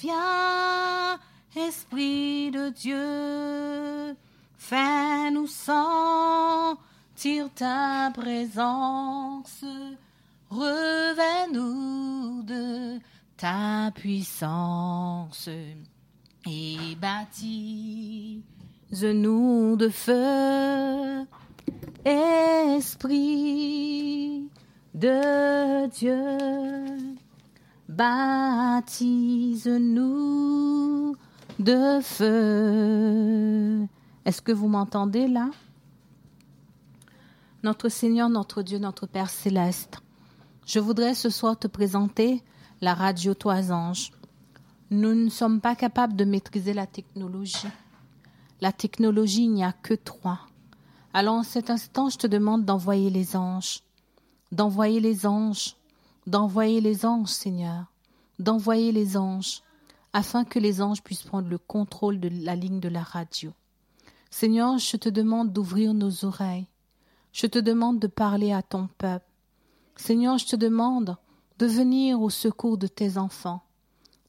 Viens, Esprit de Dieu, fais-nous sentir ta présence, revêt-nous de ta puissance et baptise-nous de feu, Esprit de Dieu, baptise-nous de feu. Est-ce que vous m'entendez là? Notre Seigneur, notre Dieu, notre Père céleste, je voudrais ce soir te présenter la radio Trois Anges. Nous ne sommes pas capables de maîtriser la technologie. La technologie, n'y a que trois. Alors en cet instant, je te demande d'envoyer les anges, d'envoyer les anges, d'envoyer les anges, Seigneur, d'envoyer les anges, afin que les anges puissent prendre le contrôle de la ligne de la radio. Seigneur, je te demande d'ouvrir nos oreilles. Je te demande de parler à ton peuple. Seigneur, je te demande de venir au secours de tes enfants,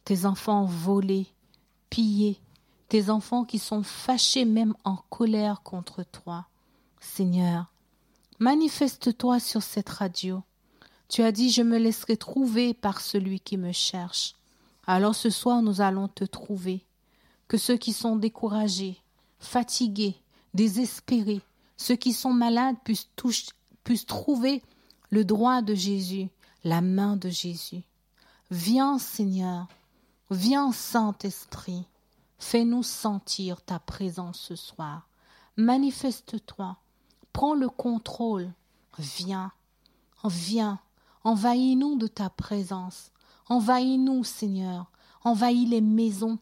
tes enfants volés, pillés, tes enfants qui sont fâchés même en colère contre toi. Seigneur, manifeste-toi sur cette radio. Tu as dit, je me laisserai trouver par celui qui me cherche. Alors ce soir, nous allons te trouver. Que ceux qui sont découragés, fatigués, désespérés, ceux qui sont malades puissent, trouver le droit de Jésus la main de Jésus. Viens, Seigneur, viens, Saint-Esprit, fais-nous sentir ta présence ce soir. Manifeste-toi, prends le contrôle, viens, viens, envahis-nous de ta présence, envahis-nous, Seigneur, envahis les maisons,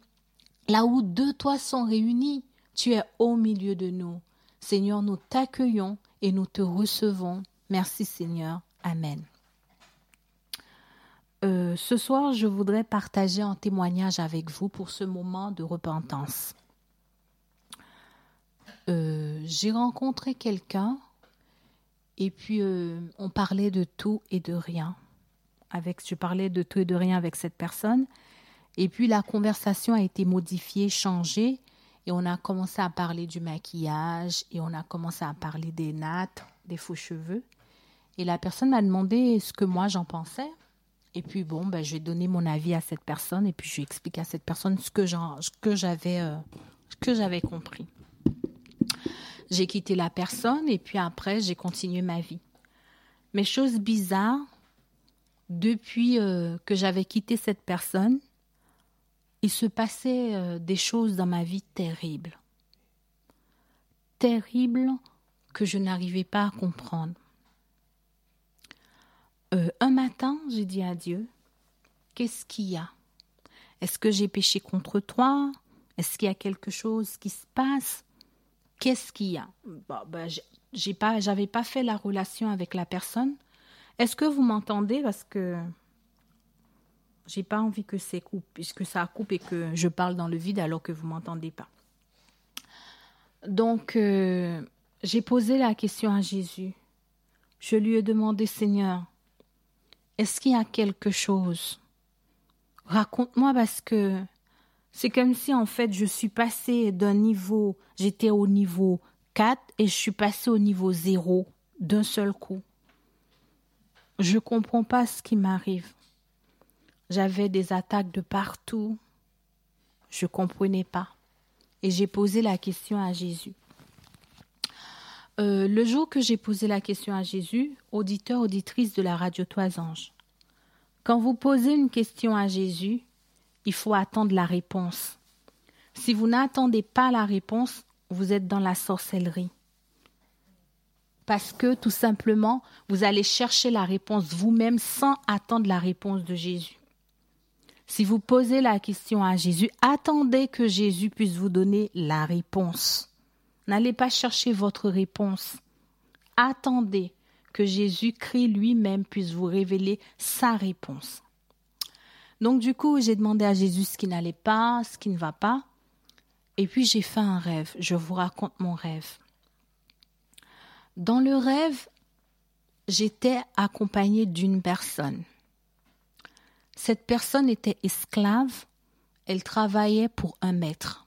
là où deux toi sont réunis, tu es au milieu de nous. Seigneur, nous t'accueillons et nous te recevons. Merci Seigneur. Amen. Euh, ce soir, je voudrais partager un témoignage avec vous pour ce moment de repentance. Euh, j'ai rencontré quelqu'un et puis euh, on parlait de tout et de rien. Avec, je parlais de tout et de rien avec cette personne. Et puis la conversation a été modifiée, changée, et on a commencé à parler du maquillage, et on a commencé à parler des nattes, des faux cheveux. Et la personne m'a demandé ce que moi j'en pensais. Et puis bon, ben, je vais donner mon avis à cette personne et puis je vais expliquer à cette personne ce que euh, j'avais compris. J'ai quitté la personne et puis après j'ai continué ma vie. Mais chose bizarre, depuis euh, que j'avais quitté cette personne, il se passait euh, des choses dans ma vie terribles. Terribles que je n'arrivais pas à comprendre. Euh, un matin, j'ai dit à Dieu, qu'est-ce qu'il y a? Est-ce que j'ai péché contre toi? Est-ce qu'il y a quelque chose qui se passe? Qu'est-ce qu'il y a? Bon, ben, j'ai pas, j'avais pas fait la relation avec la personne. Est-ce que vous m'entendez? Parce que j'ai pas envie que coupe, puisque ça coupe et que je parle dans le vide alors que vous m'entendez pas. Donc, euh, j'ai posé la question à Jésus. Je lui ai demandé, Seigneur, est-ce qu'il y a quelque chose? Raconte-moi parce que c'est comme si en fait je suis passée d'un niveau, j'étais au niveau 4 et je suis passée au niveau 0 d'un seul coup. Je ne comprends pas ce qui m'arrive. J'avais des attaques de partout. Je ne comprenais pas. Et j'ai posé la question à Jésus. Euh, le jour que j'ai posé la question à Jésus, auditeur, auditrice de la radio Toisange, quand vous posez une question à Jésus, il faut attendre la réponse. Si vous n'attendez pas la réponse, vous êtes dans la sorcellerie. Parce que tout simplement, vous allez chercher la réponse vous-même sans attendre la réponse de Jésus. Si vous posez la question à Jésus, attendez que Jésus puisse vous donner la réponse. N'allez pas chercher votre réponse. Attendez que Jésus-Christ lui-même puisse vous révéler sa réponse. Donc du coup, j'ai demandé à Jésus ce qui n'allait pas, ce qui ne va pas. Et puis j'ai fait un rêve. Je vous raconte mon rêve. Dans le rêve, j'étais accompagnée d'une personne. Cette personne était esclave. elle travaillait pour un maître.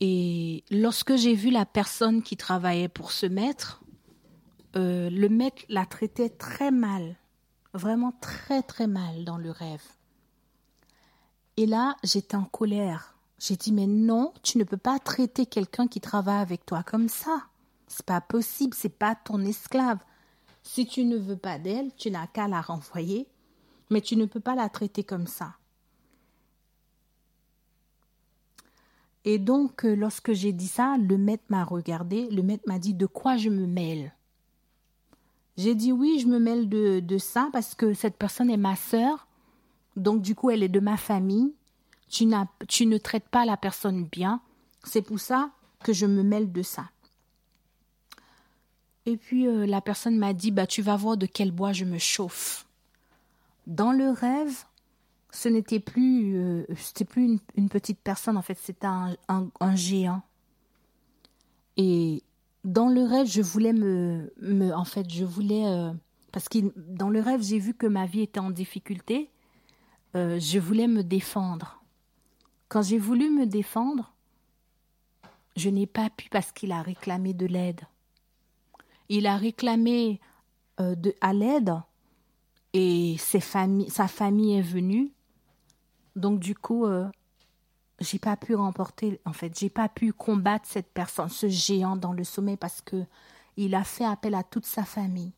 Et lorsque j'ai vu la personne qui travaillait pour ce maître, euh, le maître la traitait très mal, vraiment très très mal dans le rêve. Et là, j'étais en colère. J'ai dit mais non, tu ne peux pas traiter quelqu'un qui travaille avec toi comme ça. C'est pas possible, c'est pas ton esclave. Si tu ne veux pas d'elle, tu n'as qu'à la renvoyer, mais tu ne peux pas la traiter comme ça. Et donc, euh, lorsque j'ai dit ça, le maître m'a regardé, le maître m'a dit de quoi je me mêle? J'ai dit oui, je me mêle de, de ça parce que cette personne est ma sœur, donc du coup elle est de ma famille. Tu, n'as, tu ne traites pas la personne bien, c'est pour ça que je me mêle de ça. Et puis euh, la personne m'a dit bah tu vas voir de quel bois je me chauffe. Dans le rêve, ce n'était plus euh, c'était plus une, petite personne en fait, c'était un, un, géant. Et dans le rêve, je voulais me, me en fait, je voulais euh, parce que dans le rêve, j'ai vu que ma vie était en difficulté. je voulais me défendre. Quand j'ai voulu me défendre, je n'ai pas pu parce qu'il a réclamé de l'aide il a réclamé euh, de, à l'aide et ses sa famille est venue. Donc du coup, euh, j'ai pas pu remporter, en fait, j'ai pas pu combattre cette personne, ce géant dans le sommet parce que il a fait appel à toute sa famille.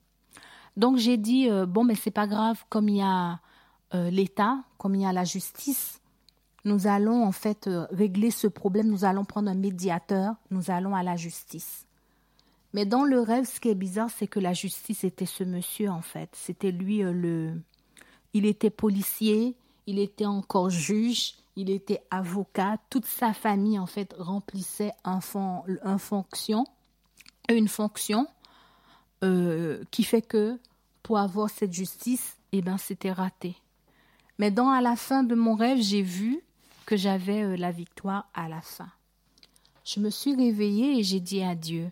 Donc j'ai dit euh, bon mais c'est pas grave, comme il y a l'État, comme il y a la justice, nous allons en fait régler ce problème, nous allons prendre un médiateur, nous allons à la justice. Mais dans le rêve, ce qui est bizarre, c'est que la justice était ce monsieur, en fait. C'était lui euh, le. Il était policier, il était encore juge, il était avocat. Toute sa famille, en fait, remplissait un, fonction, une fonction euh, qui fait que pour avoir cette justice, eh ben, c'était raté. Mais dans à la fin de mon rêve, j'ai vu que j'avais euh, la victoire à la fin. Je me suis réveillée et j'ai dit à Dieu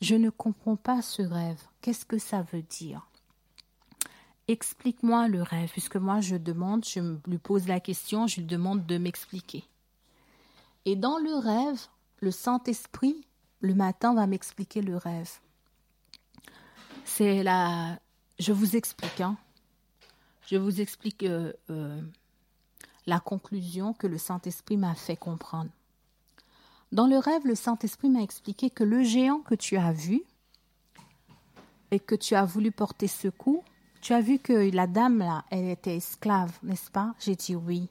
je ne comprends pas ce rêve. Qu'est-ce que ça veut dire? Explique-moi le rêve, puisque moi je demande, je lui pose la question, je lui demande de m'expliquer. Et dans le rêve, le Saint-Esprit, le matin, va m'expliquer le rêve. C'est la. Je vous explique, hein. Je vous explique euh, euh, la conclusion que le Saint-Esprit m'a fait comprendre. Dans le rêve, le Saint-Esprit m'a expliqué que le géant que tu as vu et que tu as voulu porter secours, tu as vu que la dame là, elle était esclave, n'est-ce pas? J'ai dit oui.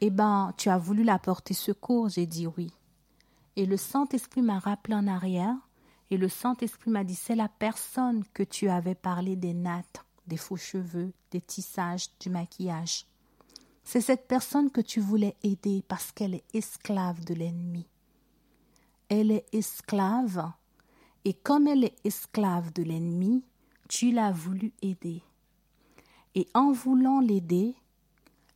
Eh ben, tu as voulu la porter secours, j'ai dit oui. Et le Saint-Esprit m'a rappelé en arrière, et le Saint-Esprit m'a dit c'est la personne que tu avais parlé des nattes, des faux cheveux, des tissages, du maquillage. C'est cette personne que tu voulais aider parce qu'elle est esclave de l'ennemi. Elle est esclave et comme elle est esclave de l'ennemi, tu l'as voulu aider. Et en voulant l'aider,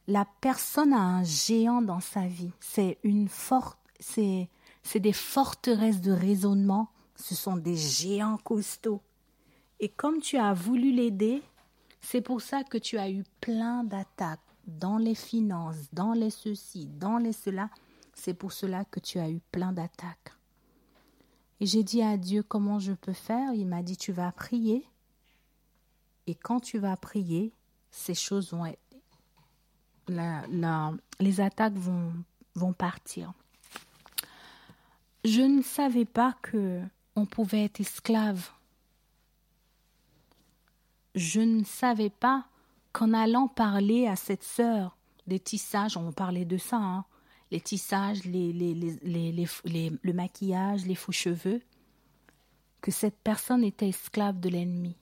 la personne a un géant dans sa vie. C'est une forte, c'est, des forteresses de raisonnement. Ce sont des géants costauds. Et comme tu as voulu l'aider, c'est pour ça que tu as eu plein d'attaques dans les finances, dans les ceci, dans les cela. C'est pour cela que tu as eu plein d'attaques. Et j'ai dit à Dieu comment je peux faire? Il m'a dit tu vas prier. Et quand tu vas prier, ces choses vont être. les attaques vont, vont partir. Je ne savais pas que on pouvait être esclave. Je ne savais pas qu'en allant parler à cette sœur des tissages, on parlait de ça, hein, les tissages, le maquillage, les faux cheveux, que cette personne était esclave de l'ennemi.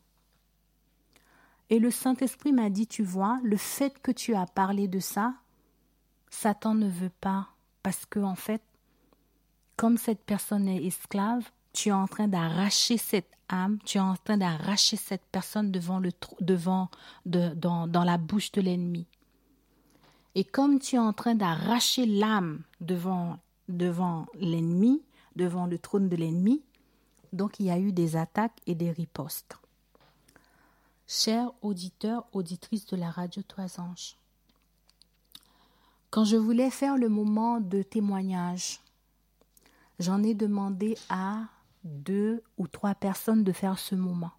Et le Saint-Esprit m'a dit, tu vois, le fait que tu as parlé de ça, Satan ne veut pas, parce que en fait, comme cette personne est esclave, tu es en train d'arracher cette âme, tu es en train d'arracher cette personne devant le devant de, dans, dans la bouche de l'ennemi. Et comme tu es en train d'arracher l'âme devant devant l'ennemi, devant le trône de l'ennemi, donc il y a eu des attaques et des ripostes. Chers auditeurs, auditrices de la radio Trois Anges, Quand je voulais faire le moment de témoignage, j'en ai demandé à deux ou trois personnes de faire ce moment.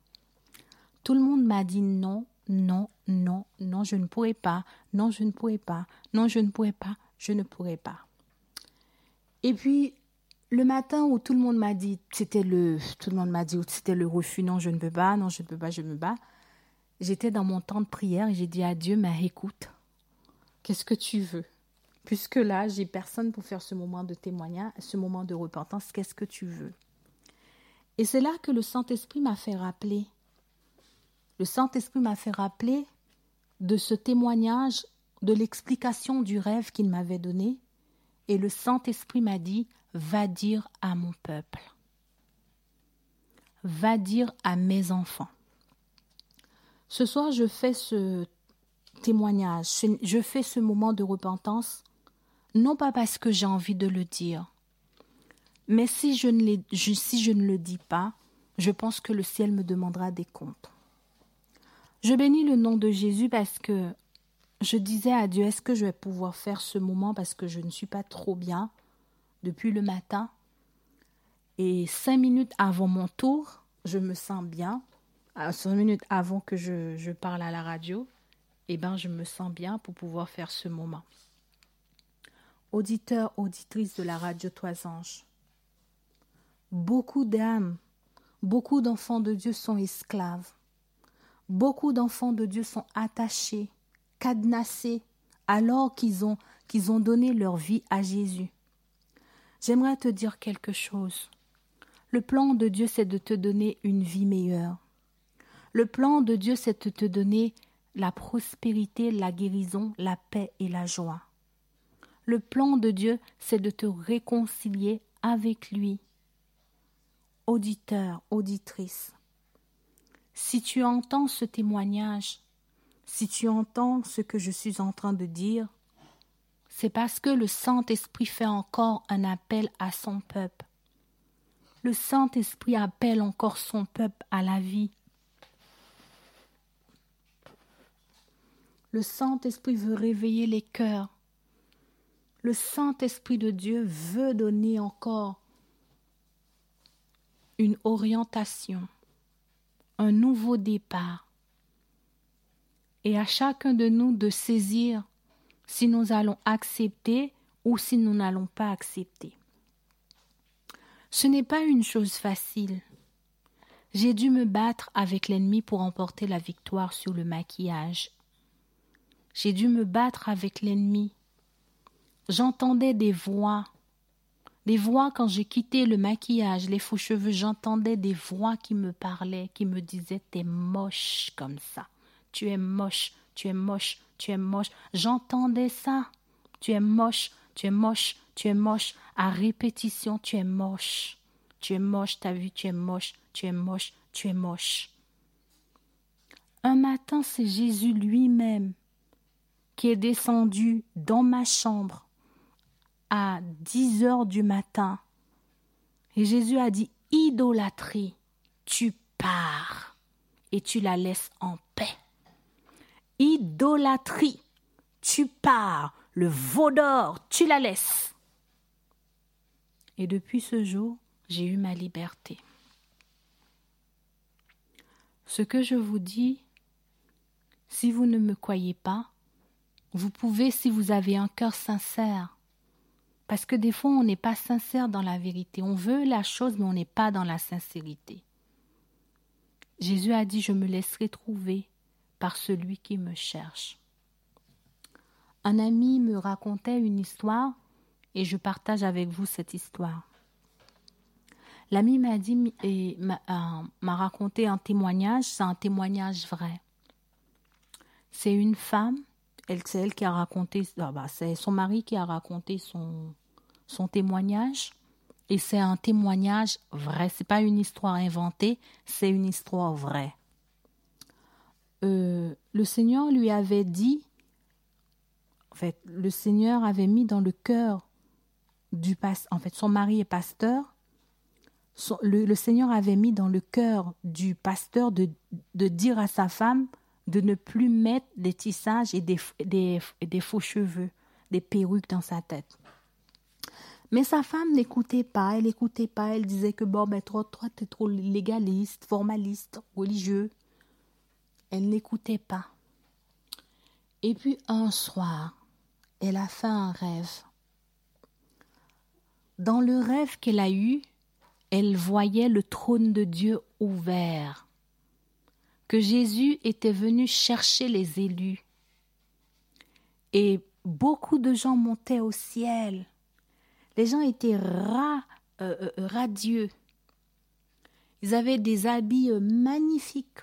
Tout le monde m'a dit non, non, non, non, je ne pourrais pas, non, je ne pourrais pas, non, je ne pourrais pas, je ne pourrais pas. Et puis, le matin où tout le monde m'a dit, c'était le, tout le monde m'a dit, c'était le refus, non, je ne peux pas, non, je ne peux pas, je me bats. J'étais dans mon temps de prière et j'ai dit à Dieu, mais écoute, qu'est-ce que tu veux? Puisque là, j'ai personne pour faire ce moment de témoignage, ce moment de repentance, qu'est-ce que tu veux? Et c'est là que le Saint-Esprit m'a fait rappeler. Le Saint-Esprit m'a fait rappeler de ce témoignage, de l'explication du rêve qu'il m'avait donné. Et le Saint-Esprit m'a dit, va dire à mon peuple, va dire à mes enfants. Ce soir, je fais ce témoignage, je fais ce moment de repentance, non pas parce que j'ai envie de le dire, mais si je, ne le dis pas, je pense que le ciel me demandera des comptes. Je bénis le nom de Jésus parce que je disais à Dieu, est-ce que je vais pouvoir faire ce moment parce que je ne suis pas trop bien depuis le matin? Et cinq minutes avant mon tour, je me sens bien. Ah, cinq minutes avant que je, parle à la radio, eh ben, je me sens bien pour pouvoir faire ce moment. Auditeur, auditrice de la radio Toisange, Beaucoup d'âmes, beaucoup d'enfants de Dieu sont esclaves. Beaucoup d'enfants de Dieu sont attachés, cadenassés, alors qu'ils ont donné leur vie à Jésus. J'aimerais te dire quelque chose. Le plan de Dieu, c'est de te donner une vie meilleure. Le plan de Dieu, c'est de te donner la prospérité, la guérison, la paix et la joie. Le plan de Dieu, c'est de te réconcilier avec lui, auditeur, auditrice, si tu entends ce témoignage, si tu entends ce que je suis en train de dire, c'est parce que le Saint-Esprit fait encore un appel à son peuple. Le Saint-Esprit appelle encore son peuple à la vie. Le Saint-Esprit veut réveiller les cœurs. Le Saint-Esprit de Dieu veut donner encore une orientation, un nouveau départ. Et à chacun de nous de saisir si nous allons accepter ou si nous n'allons pas accepter. Ce n'est pas une chose facile. J'ai dû me battre avec l'ennemi pour emporter la victoire sur le maquillage. J'ai dû me battre avec l'ennemi. J'entendais des voix des voix, quand j'ai quitté le maquillage, les faux cheveux, j'entendais des voix qui me parlaient, qui me disaient T'es moche comme ça. Tu es moche, tu es moche, tu es moche. J'entendais ça. Tu es moche, tu es moche, tu es moche. À répétition, tu es moche. Tu es moche, t'as vu, tu es moche, tu es moche, tu es moche. Un matin, c'est Jésus lui-même qui est descendu dans ma chambre à 10 heures du matin. Et Jésus a dit, idolâtrie, tu pars et tu la laisses en paix. Idolâtrie, tu pars, le veau d'or, tu la laisses. Et depuis ce jour, j'ai eu ma liberté. Ce que je vous dis, si vous ne me croyez pas, vous pouvez, si vous avez un cœur sincère, parce que des fois, on n'est pas sincère dans la vérité. On veut la chose, mais on n'est pas dans la sincérité. Jésus a dit, je me laisserai trouver par celui qui me cherche. Un ami me racontait une histoire et je partage avec vous cette histoire. L'ami m'a euh, raconté un témoignage, c'est un témoignage vrai. C'est une femme, c'est elle qui a raconté, ah bah, c'est son mari qui a raconté son, son témoignage et c'est un témoignage vrai. C'est pas une histoire inventée, c'est une histoire vraie. Euh, le Seigneur lui avait dit, en fait, le Seigneur avait mis dans le cœur du pasteur, en fait, son mari est pasteur. le, Seigneur avait mis dans le cœur du pasteur de, de, dire à sa femme de ne plus mettre des tissages et des, des, des faux cheveux, des perruques dans sa tête. Mais sa femme n'écoutait pas, elle n'écoutait pas, elle disait que bon, ben toi, trop légaliste, formaliste, religieux. Elle n'écoutait pas. Et puis un soir, elle a fait un rêve. Dans le rêve qu'elle a eu, elle voyait le trône de Dieu ouvert, que Jésus était venu chercher les élus. Et beaucoup de gens montaient au ciel les gens étaient euh, euh, radieux. Ils avaient des habits euh, magnifiques.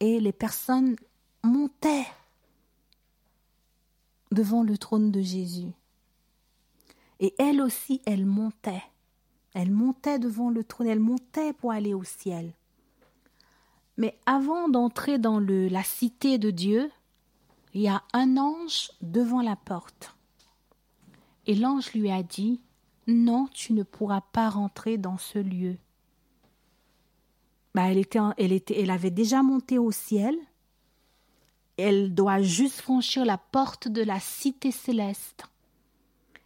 Et les personnes montaient devant le trône de Jésus. Et elle aussi, elle montait. Elle montait devant le trône, elle montait pour aller au ciel. Mais avant d'entrer dans la cité de Dieu, il y a un ange devant la porte. Et l'ange lui a dit Non, tu ne pourras pas rentrer dans ce lieu. Bah, elle, était, elle avait déjà monté au ciel. Elle doit juste franchir la porte de la cité céleste.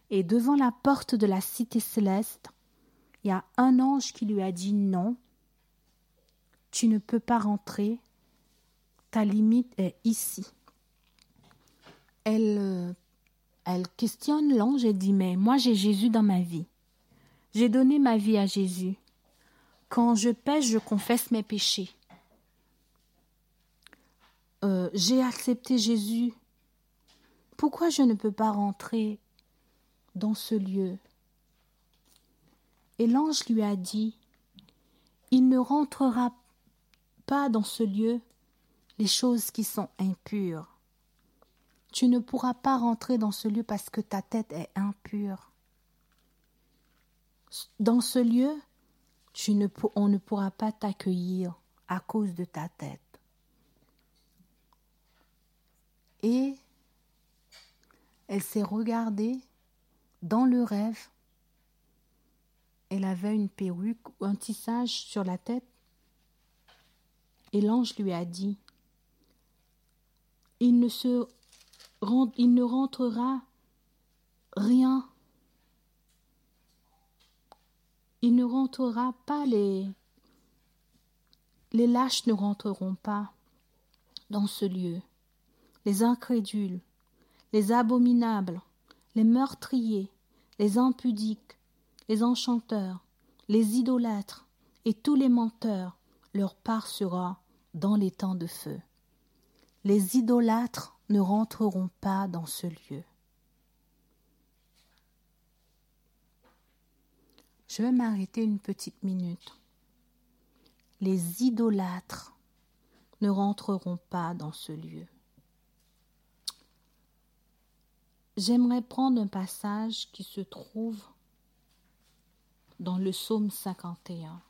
Et devant la porte de la cité céleste, il y a un ange qui lui a dit non, ne peux pas rentrer, ta limite est ici. Elle euh, elle questionne l'ange et dit Mais moi j'ai Jésus dans ma vie. J'ai donné ma vie à Jésus. Quand je pêche, je confesse mes péchés. Euh, j'ai accepté Jésus. Pourquoi je ne peux pas rentrer dans ce lieu? Et l'ange lui a dit Il ne rentrera dans ce lieu les choses qui sont impures. Tu ne pourras pas rentrer dans ce lieu parce que ta tête est impure. Dans ce lieu, on ne pourra pas t'accueillir à cause de ta tête. Et elle s'est regardée dans le rêve. Elle avait une perruque ou un tissage sur la tête. Et l'ange lui a dit, il ne il ne rentrera rien. Il ne rentrera pas les les lâches ne rentreront pas dans ce lieu. Les incrédules, les abominables, les meurtriers, les impudiques, les enchanteurs, les idolâtres et tous les menteurs, leur part sera dans les temps de feu. Les idolâtres ne rentreront pas dans ce lieu. Je vais m'arrêter une petite minute. Les idolâtres ne rentreront pas dans ce lieu. J'aimerais prendre un passage qui se trouve dans le psaume 51.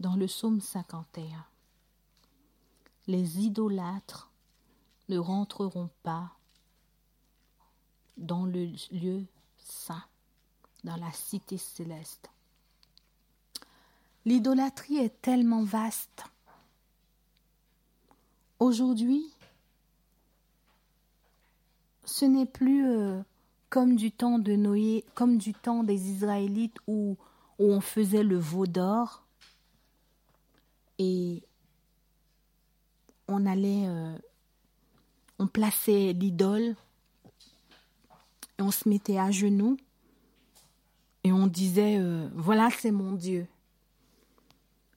Dans le psaume 51 les idolâtres ne rentreront pas dans le lieu saint, dans la cité céleste. L'idolâtrie est tellement vaste. Aujourd'hui, ce n'est plus euh, comme du temps de Noé, comme du temps des Israélites où, où on faisait le veau d'or et on allait, euh, on plaçait l'idole, et on se mettait à genoux, et on disait, euh, voilà, c'est mon Dieu.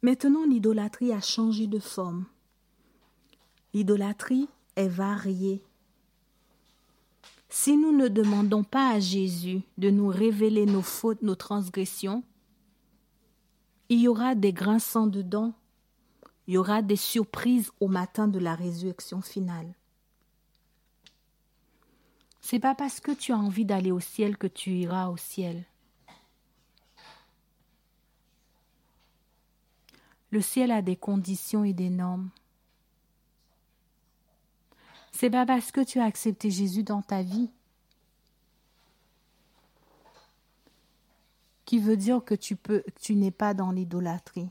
Maintenant, l'idolâtrie a changé de forme. L'idolâtrie est variée. Si nous ne demandons pas à Jésus de nous révéler nos fautes, nos transgressions, il y aura des grinçants dedans il y aura des surprises au matin de la résurrection finale. C'est pas parce que tu as envie d'aller au ciel que tu iras au ciel. Le ciel a des conditions et des normes. C'est pas parce que tu as accepté Jésus dans ta vie qui veut dire que tu peux tu n'es pas dans l'idolâtrie.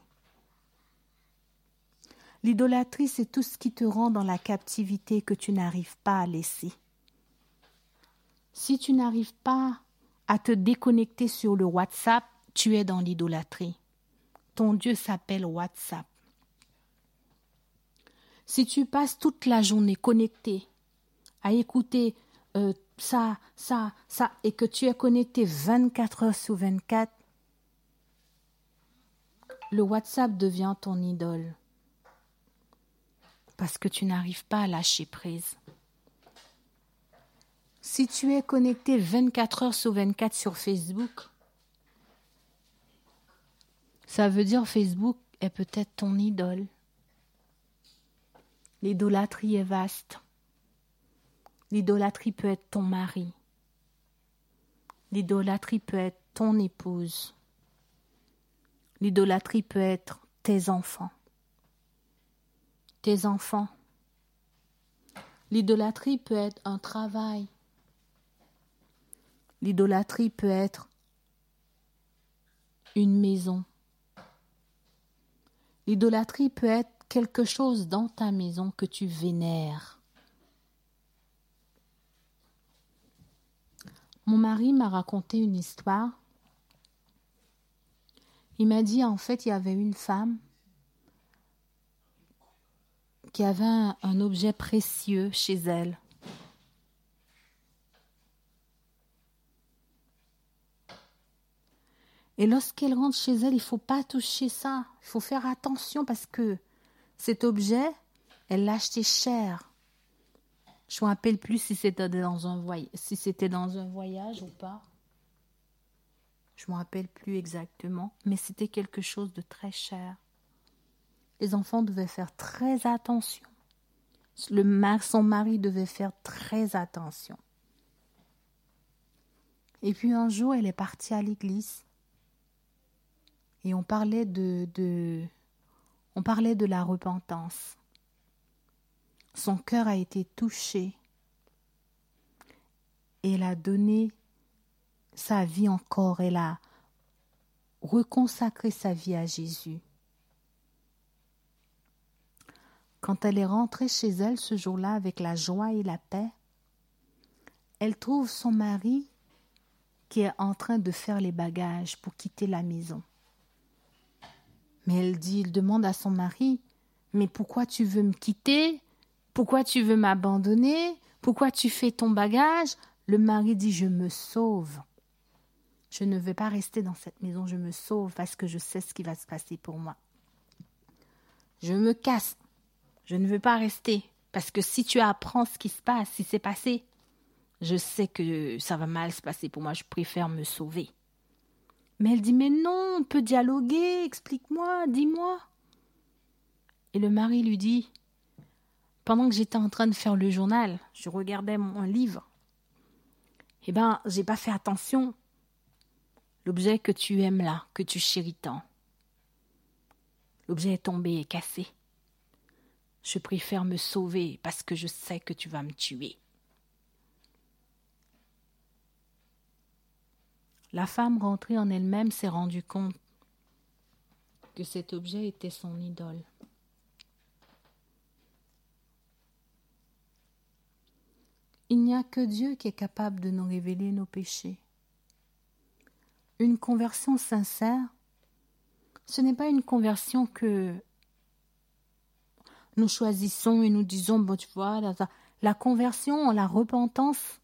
L'idolâtrie, c'est tout ce qui te rend dans la captivité que tu n'arrives pas à laisser. Si tu n'arrives pas à te déconnecter sur le WhatsApp, tu es dans l'idolâtrie. Ton Dieu s'appelle WhatsApp. Si tu passes toute la journée connecté à écouter euh, ça, ça, ça, et que tu es connecté 24 heures sur 24, le WhatsApp devient ton idole parce que tu n'arrives pas à lâcher prise. Si tu es connecté 24 heures sur 24 sur Facebook, ça veut dire Facebook est peut-être ton idole. L'idolâtrie est vaste. L'idolâtrie peut être ton mari. L'idolâtrie peut être ton épouse. L'idolâtrie peut être tes enfants. Tes enfants. L'idolâtrie peut être un travail. L'idolâtrie peut être une maison. L'idolâtrie peut être quelque chose dans ta maison que tu vénères. Mon mari m'a raconté une histoire. Il m'a dit en fait il y avait une femme qui avait un, objet précieux chez elle. Et lorsqu'elle rentre chez elle, il ne faut pas toucher ça. Il faut faire attention parce que cet objet, elle l'a acheté cher. Je ne me rappelle plus si c'était dans un voyage, si dans un voyage ou pas. Je ne me rappelle plus exactement, mais c'était quelque chose de très cher. Les enfants devaient faire très attention. Son mari devait faire très attention. Et puis un jour, elle est partie à l'église et on parlait de, on parlait de la repentance. Son cœur a été touché elle a donné sa vie encore, elle a reconsacré sa vie à Jésus. Quand elle est rentrée chez elle ce jour-là avec la joie et la paix, elle trouve son mari qui est en train de faire les bagages pour quitter la maison. Mais elle dit, il demande à son mari, mais pourquoi tu veux me quitter? Pourquoi tu veux m'abandonner? Pourquoi tu fais ton bagage? Le mari dit, je me sauve. Je ne veux pas rester dans cette maison, je me sauve parce que je sais ce qui va se passer pour moi. Je me casse. Je ne veux pas rester. Parce que si tu apprends ce qui se passe, si c'est passé, je sais que ça va mal se passer pour moi. Je préfère me sauver. Mais elle dit Mais non, on peut dialoguer, explique-moi, dis-moi. Et le mari lui dit Pendant que j'étais en train de faire le journal, je regardais mon livre. Eh ben, j'ai pas fait attention. L'objet que tu aimes là, que tu chéris tant. L'objet est tombé et cassé. Je préfère me sauver parce que je sais que tu vas me tuer. La femme rentrée en elle-même s'est rendue compte que cet objet était son idole. Il n'y a que Dieu qui est capable de nous révéler nos péchés. Une conversion sincère, ce n'est pas une conversion que nous choisissons et nous disons, bon, tu vois, la, conversion, la repentance,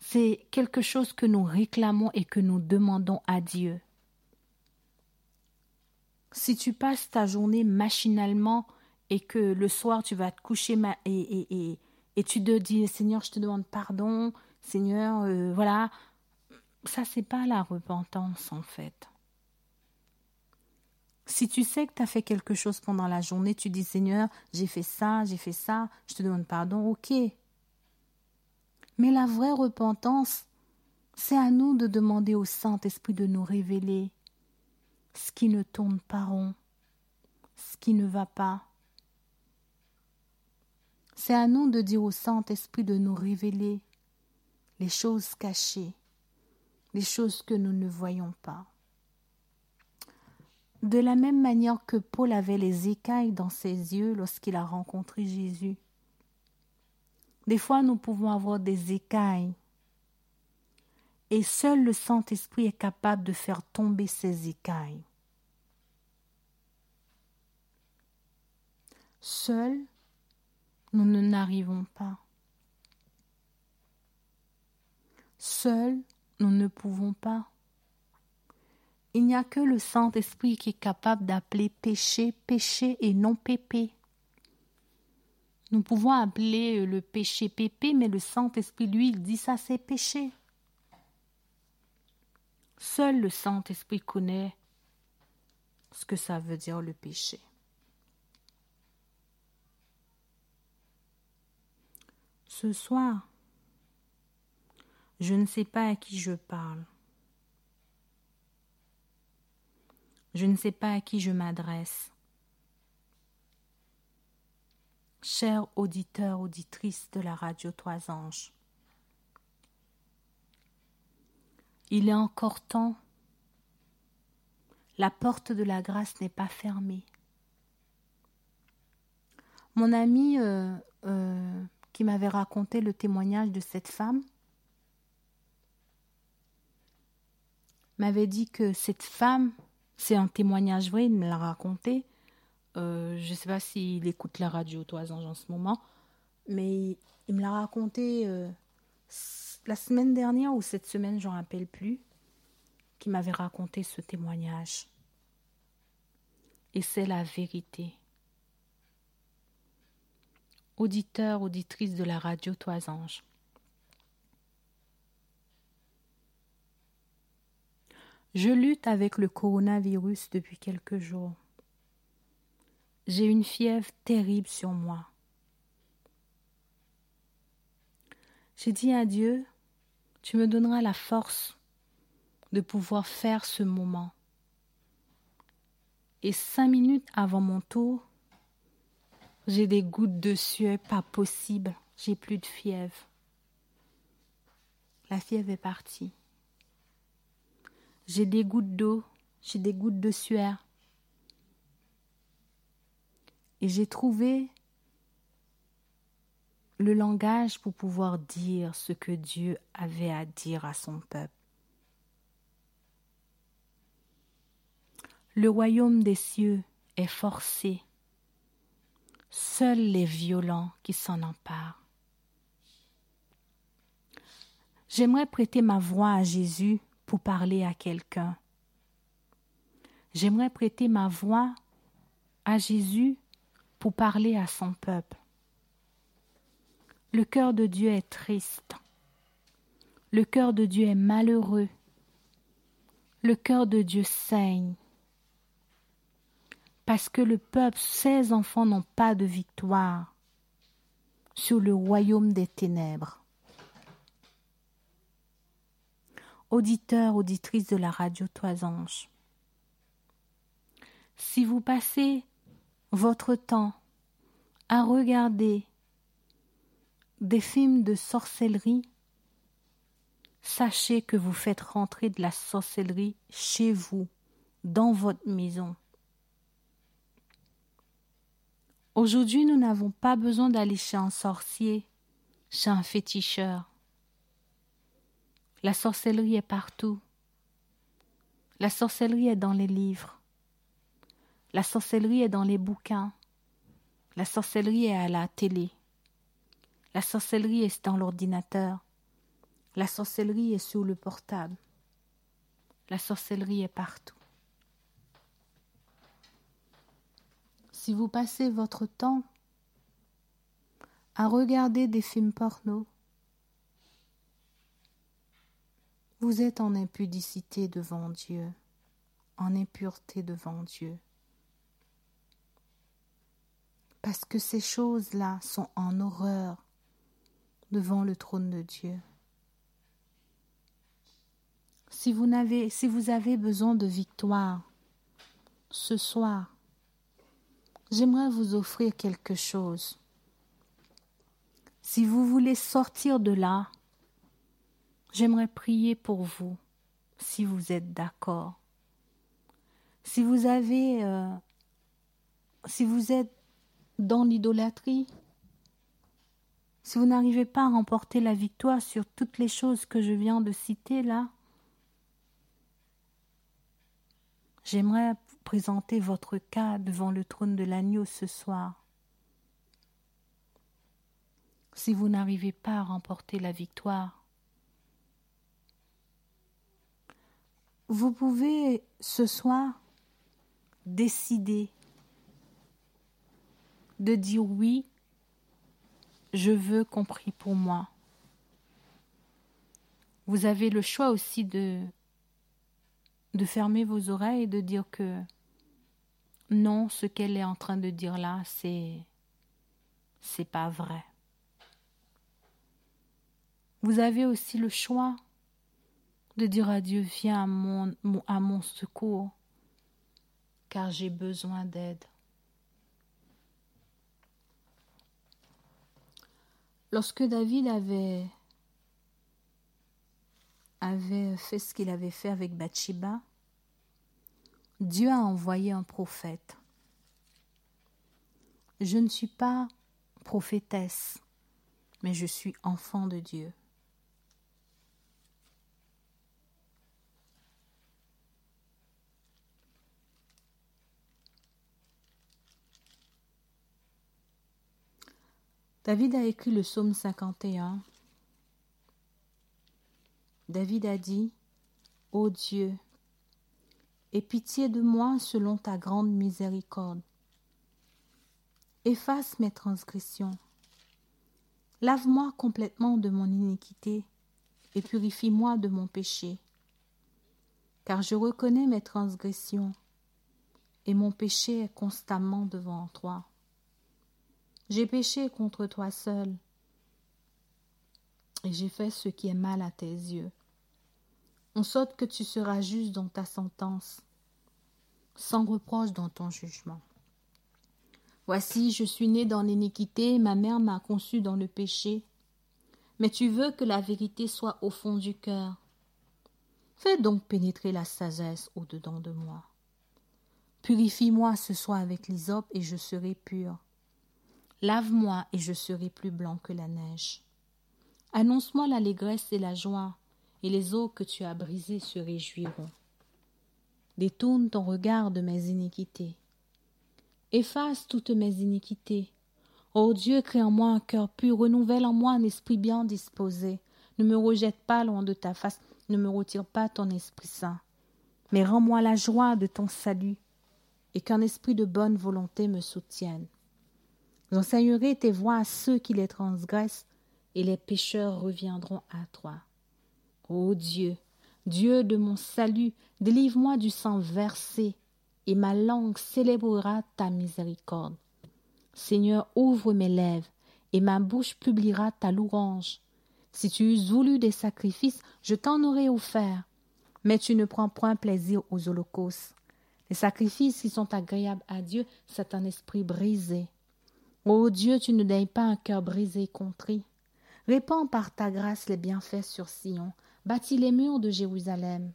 c'est quelque chose que nous réclamons et que nous demandons à Dieu. Si tu passes ta journée machinalement et que le soir tu vas te coucher et, et, tu te dis Seigneur, je te demande pardon, Seigneur, euh, voilà, ça c'est pas la repentance en fait. Si tu sais que tu as fait quelque chose pendant la journée, tu dis Seigneur, j'ai fait ça, j'ai fait ça, je te demande pardon, ok. Mais la vraie repentance, c'est à nous de demander au Saint-Esprit de nous révéler ce qui ne tourne pas rond, ce qui ne va pas. C'est à nous de dire au Saint-Esprit de nous révéler les choses cachées, les choses que nous ne voyons pas. De la même manière que Paul avait les écailles dans ses yeux lorsqu'il a rencontré Jésus. Des fois, nous pouvons avoir des écailles. Et seul le Saint-Esprit est capable de faire tomber ces écailles. Seuls, nous ne n'arrivons pas. Seuls, nous ne pouvons pas. Il n'y a que le Saint-Esprit qui est capable d'appeler péché, péché et non pépé. Nous pouvons appeler le péché pépé, mais le Saint-Esprit, lui, il dit ça c'est péché. Seul le Saint-Esprit connaît ce que ça veut dire le péché. Ce soir, je ne sais pas à qui je parle. Je ne sais pas à qui je m'adresse. Chers auditeurs, auditrices de la radio Trois Anges, il est encore temps. La porte de la grâce n'est pas fermée. Mon ami euh, euh, qui m'avait raconté le témoignage de cette femme m'avait dit que cette femme, c'est un témoignage vrai, il me l'a raconté. Euh, je ne sais pas s'il écoute la radio Toisange en ce moment, mais il, me l'a raconté euh, la semaine dernière ou cette semaine, je ne rappelle plus, qui m'avait raconté ce témoignage. Et c'est la vérité auditeurs, auditrices de la radio Toisange. Je lutte avec le coronavirus depuis quelques jours. J'ai une fièvre terrible sur moi. J'ai dit à Dieu, tu me donneras la force de pouvoir faire ce moment. Et cinq minutes avant mon tour, j'ai des gouttes de sueur, pas possible. J'ai plus de fièvre. La fièvre est partie. J'ai des gouttes d'eau, j'ai des gouttes de sueur. Et j'ai trouvé le langage pour pouvoir dire ce que Dieu avait à dire à son peuple. Le royaume des cieux est forcé Seuls les violents qui s'en emparent. J'aimerais prêter ma voix à Jésus pour parler à quelqu'un. J'aimerais prêter ma voix à Jésus pour parler à son peuple. Le cœur de Dieu est triste. Le cœur de Dieu est malheureux. Le cœur de Dieu saigne parce que le peuple, ses enfants n'ont pas de victoire sur le royaume des ténèbres. Auditeurs, auditrices de la radio Toisange, si vous passez votre temps à regarder des films de sorcellerie, sachez que vous faites rentrer de la sorcellerie chez vous, dans votre maison. Aujourd'hui, nous n'avons pas besoin d'aller chez un sorcier, chez un féticheur. La sorcellerie est partout. La sorcellerie est dans les livres. La sorcellerie est dans les bouquins. La sorcellerie est à la télé. La sorcellerie est dans l'ordinateur. La sorcellerie est sur le portable. La sorcellerie est partout. si vous passez votre temps à regarder des films porno, vous êtes en impudicité devant Dieu, en impureté devant Dieu. Parce que ces choses-là sont en horreur devant le trône de Dieu. Si vous, avez besoin de victoire ce soir, j'aimerais vous offrir quelque chose. Si vous voulez sortir de là, j'aimerais prier pour vous, si vous êtes d'accord. Si vous avez, euh, si vous êtes dans l'idolâtrie, si vous n'arrivez pas à remporter la victoire sur toutes les choses que je viens de citer là, j'aimerais présenter votre cas devant le trône de l'agneau ce soir. Si vous n'arrivez pas à remporter la victoire, vous pouvez ce soir décider de dire oui, je veux qu'on prie pour moi. Vous avez le choix aussi de, de fermer vos oreilles et de dire que non, ce qu'elle est en train de dire là, c'est c'est pas vrai. Vous avez aussi le choix de dire à Dieu, viens à mon, secours, car j'ai besoin d'aide. Lorsque David avait, avait fait ce qu'il avait fait avec Bathsheba, Dieu a envoyé un prophète. Je ne suis pas prophétesse, mais je suis enfant de Dieu. David a écrit le psaume 51. David a dit Ô Dieu, aie pitié de moi selon ta grande miséricorde. Efface mes transgressions. Lave-moi complètement de mon iniquité et purifie-moi de mon péché. Car je reconnais mes transgressions et mon péché est constamment devant toi. J'ai péché contre toi seul, et j'ai fait ce qui est mal à tes yeux. On saute que tu seras juste dans ta sentence, sans reproche dans ton jugement. Voici, je suis né dans l'iniquité, ma mère m'a conçu dans le péché. Mais tu veux que la vérité soit au fond du cœur. Fais donc pénétrer la sagesse au-dedans de moi. Purifie-moi ce soir avec l'hysope et je serai pur. Lave-moi et je serai plus blanc que la neige. Annonce-moi l'allégresse et la joie, et les eaux que tu as brisées se réjouiront. Détourne ton regard de mes iniquités. Efface toutes mes iniquités. Ô Dieu, crée en moi un cœur pur, renouvelle en moi un esprit bien disposé. Ne me rejette pas loin de ta face, ne me retire pas ton Esprit Saint. Mais rends-moi la joie de ton salut, et qu'un esprit de bonne volonté me soutienne. J'enseignerai tes voies à ceux qui les transgressent, et les pécheurs reviendront à toi. Ô Dieu, Dieu de mon salut, délivre-moi du sang versé, et ma langue célébrera ta miséricorde. Seigneur, ouvre mes lèvres, et ma bouche publiera ta louange. Si tu eusses voulu des sacrifices, je t'en aurais offert. Mais tu ne prends point plaisir aux holocaustes. Les sacrifices qui sont agréables à Dieu, c'est un esprit brisé. Ô Dieu, tu ne daignes pas un cœur brisé et contrit. Répands par ta grâce les bienfaits sur Sion, bâtis les murs de Jérusalem.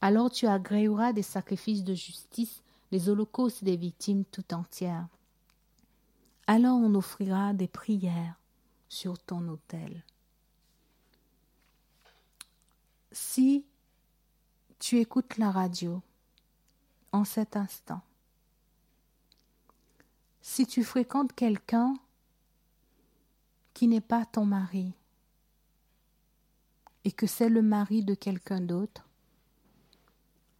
Alors tu agréeras des sacrifices de justice, des holocaustes des victimes tout entières. Alors on offrira des prières sur ton autel. Si tu écoutes la radio en cet instant, si tu fréquentes quelqu'un qui n'est pas ton mari et que c'est le mari de quelqu'un d'autre,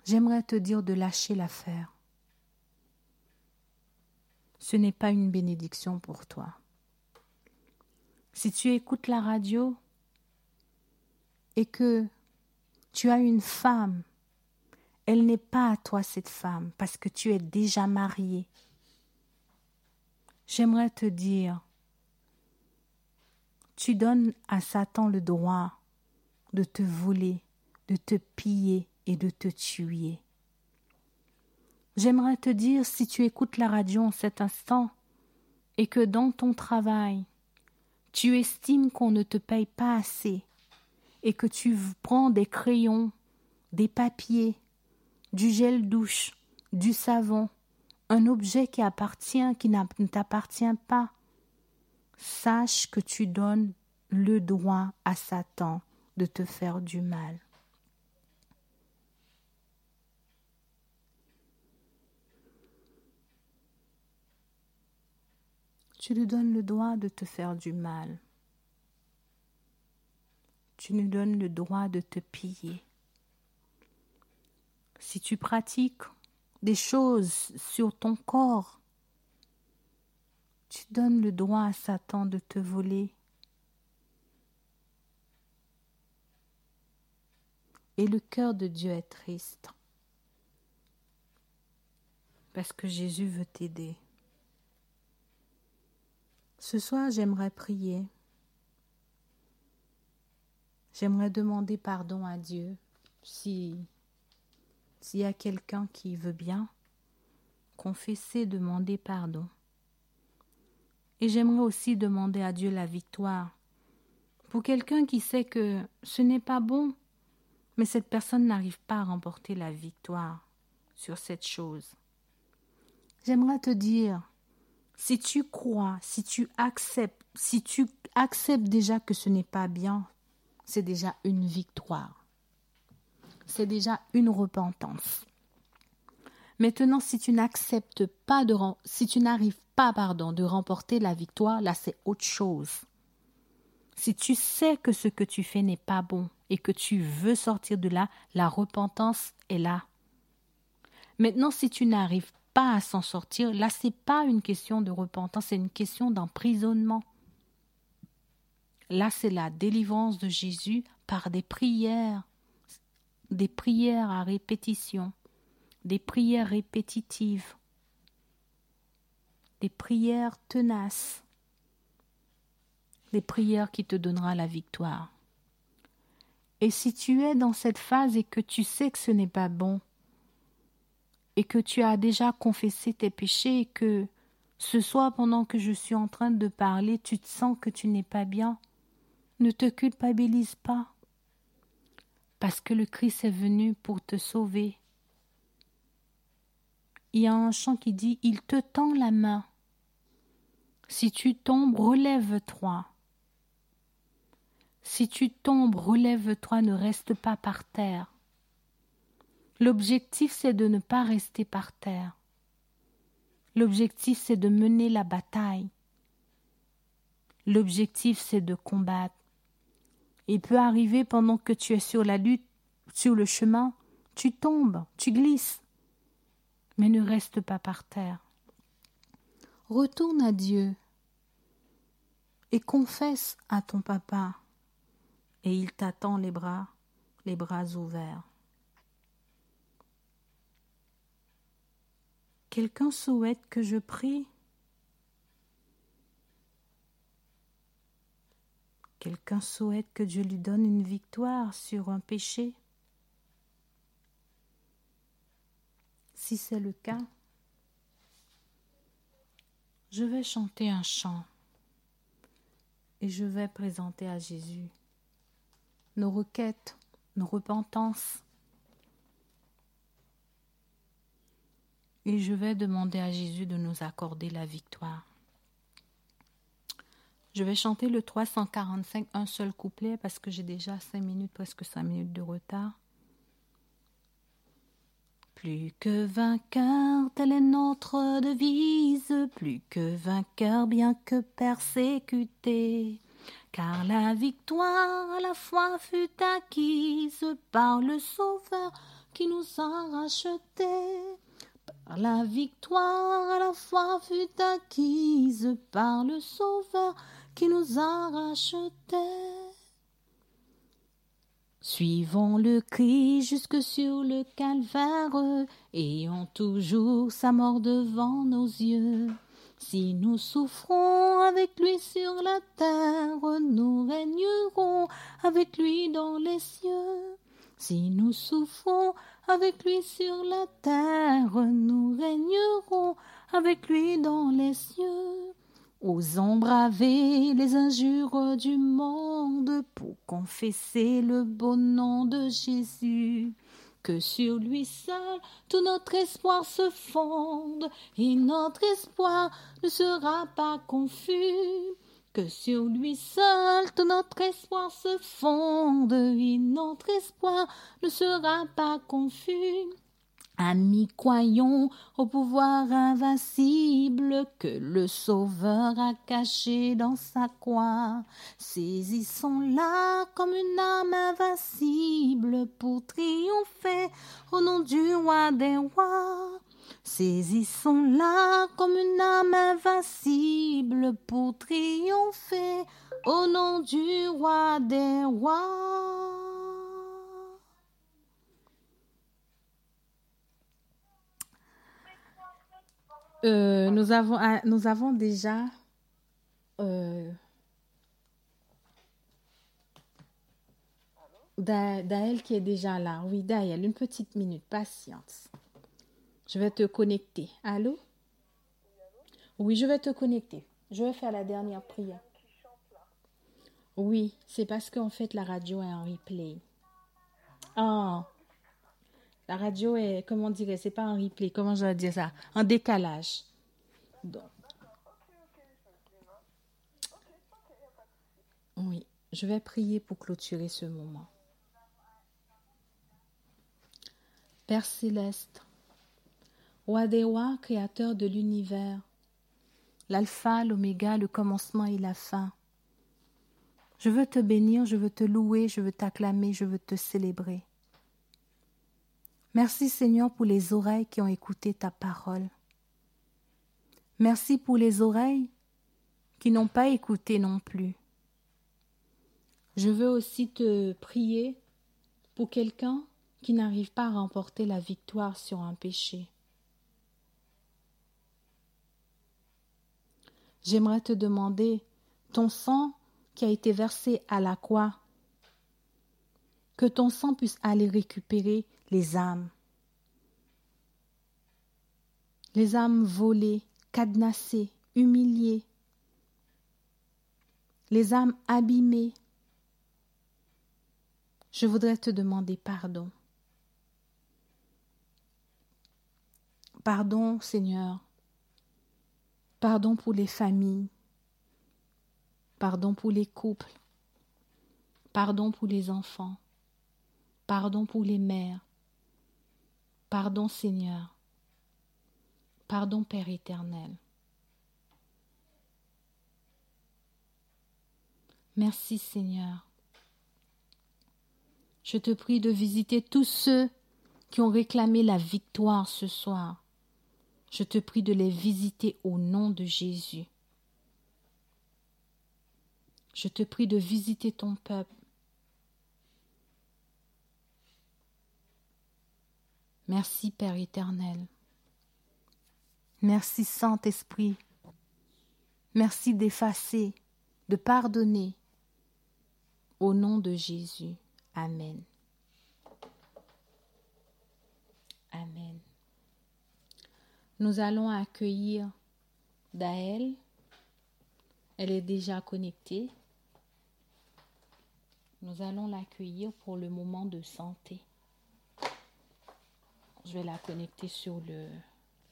j'aimerais te dire de lâcher l'affaire. Ce n'est pas une bénédiction pour toi. Si tu écoutes la radio et que tu as une femme, elle n'est pas à toi cette femme parce que tu es déjà marié J'aimerais te dire, tu donnes à Satan le droit de te voler, de te piller et de te tuer. J'aimerais te dire, si tu écoutes la radio en cet instant, et que dans ton travail, tu estimes qu'on ne te paye pas assez, et que tu prends des crayons, des papiers, du gel douche, du savon, un objet qui appartient, qui ne t'appartient pas, sache que tu donnes le droit à Satan de te faire du mal. Tu lui donnes le droit de te faire du mal. Tu lui donnes le droit de te piller. Si tu pratiques des choses sur ton corps, tu donnes le droit à Satan de te voler. Et le cœur de Dieu est triste parce que Jésus veut t'aider. Ce soir, j'aimerais prier. J'aimerais demander pardon à Dieu si s'il y a quelqu'un qui veut bien confesser, demander pardon. Et j'aimerais aussi demander à Dieu la victoire. Pour quelqu'un qui sait que ce n'est pas bon, mais cette personne n'arrive pas à remporter la victoire sur cette chose. J'aimerais te dire, si tu crois, si tu acceptes, si tu acceptes déjà que ce n'est pas bien, c'est déjà une victoire. C'est déjà une repentance. Maintenant, si tu n'acceptes pas de si tu n'arrives pas pardon de remporter la victoire, là c'est autre chose. Si tu sais que ce que tu fais n'est pas bon et que tu veux sortir de là, la repentance est là. Maintenant, si tu n'arrives pas à s'en sortir, là, c'est pas une question de repentance, c'est une question d'emprisonnement. Là, c'est la délivrance de Jésus par des prières, des prières à répétition, des prières répétitives, des prières tenaces, des prières qui te donnera la victoire. Et si tu es dans cette phase et que tu sais que ce n'est pas bon, et que tu as déjà confessé tes péchés et que ce soir pendant que je suis en train de parler, tu te sens que tu n'es pas bien, ne te culpabilise pas, parce que le Christ est venu pour te sauver. Il y a un chant qui dit Il te tend la main. Si tu tombes, relève-toi. Si tu tombes, relève-toi, ne reste pas par terre. L'objectif, c'est de ne pas rester par terre. L'objectif, c'est de mener la bataille. L'objectif, c'est de combattre. Il peut arriver pendant que tu es sur la lutte, sur le chemin, tu tombes, tu glisses, mais ne reste pas par terre. Retourne à Dieu et confesse à ton papa, et il t'attend les bras, les bras ouverts. Quelqu'un souhaite que je prie? Quelqu'un souhaite que Dieu lui donne une victoire sur un péché Si c'est le cas, je vais chanter un chant et je vais présenter à Jésus nos requêtes, nos repentances, et je vais demander à Jésus de nous accorder la victoire. Je vais chanter le 345, un seul couplet, parce que j'ai déjà cinq minutes, presque cinq minutes de retard. Plus que vainqueur, telle est notre devise, plus que vainqueur, bien que persécuté. Car la victoire à la fois fut acquise par le Sauveur qui nous a rachetés. La victoire à la fois fut acquise par le Sauveur qui nous a rachetés. Suivons le cri jusque sur le calvaire, ayant toujours sa mort devant nos yeux. Si nous souffrons avec lui sur la terre, nous régnerons avec lui dans les cieux. Si nous souffrons avec lui sur la terre, nous régnerons avec lui dans les cieux. Osons braver les injures du monde pour confesser le beau nom de Jésus. que sur lui seul tout notre espoir se fonde, et notre espoir ne sera pas confus. Que sur lui seul tout notre espoir se fonde, et notre espoir ne sera pas confus. Amis, croyons au pouvoir invincible que le Sauveur a caché dans sa croix. Saisissons-la comme une âme invincible pour triompher au nom du roi des rois. Saisissons-la comme une âme invincible pour triompher au nom du roi des rois. Euh, nous, avons, nous avons déjà euh, Daël qui est déjà là. Oui, Daël, une petite minute, patience. Je vais te connecter. Allô? Oui, je vais te connecter. Je vais faire la dernière prière. Oui, c'est parce qu'en fait la radio est en replay. Ah, la radio est, comment dirais c'est pas un replay, comment je vais dire ça? Un décalage. Oui, je vais prier pour clôturer ce moment. Père céleste, roi créateur de l'univers, l'alpha, l'oméga, le commencement et la fin. Je veux te bénir, je veux te louer, je veux t'acclamer, je veux te célébrer. Merci Seigneur pour les oreilles qui ont écouté ta parole. Merci pour les oreilles qui n'ont pas écouté non plus. Je veux aussi te prier pour quelqu'un qui n'arrive pas à remporter la victoire sur un péché. J'aimerais te demander ton sang qui a été versé à la croix, que ton sang puisse aller récupérer les âmes. Les âmes volées, cadenassées, humiliées. Les âmes abîmées. Je voudrais te demander pardon. Pardon, Seigneur. Pardon pour les familles. Pardon pour les couples. Pardon pour les enfants. Pardon pour les mères. Pardon Seigneur. Pardon Père éternel. Merci Seigneur. Je te prie de visiter tous ceux qui ont réclamé la victoire ce soir. Je te prie de les visiter au nom de Jésus. Je te prie de visiter ton peuple Merci Père éternel. Merci Saint-Esprit. Merci d'effacer, de pardonner. Au nom de Jésus. Amen. Amen. Nous allons accueillir Daël. Elle est déjà connectée. Nous allons l'accueillir pour le moment de santé. Je vais la connecter sur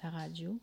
la radio.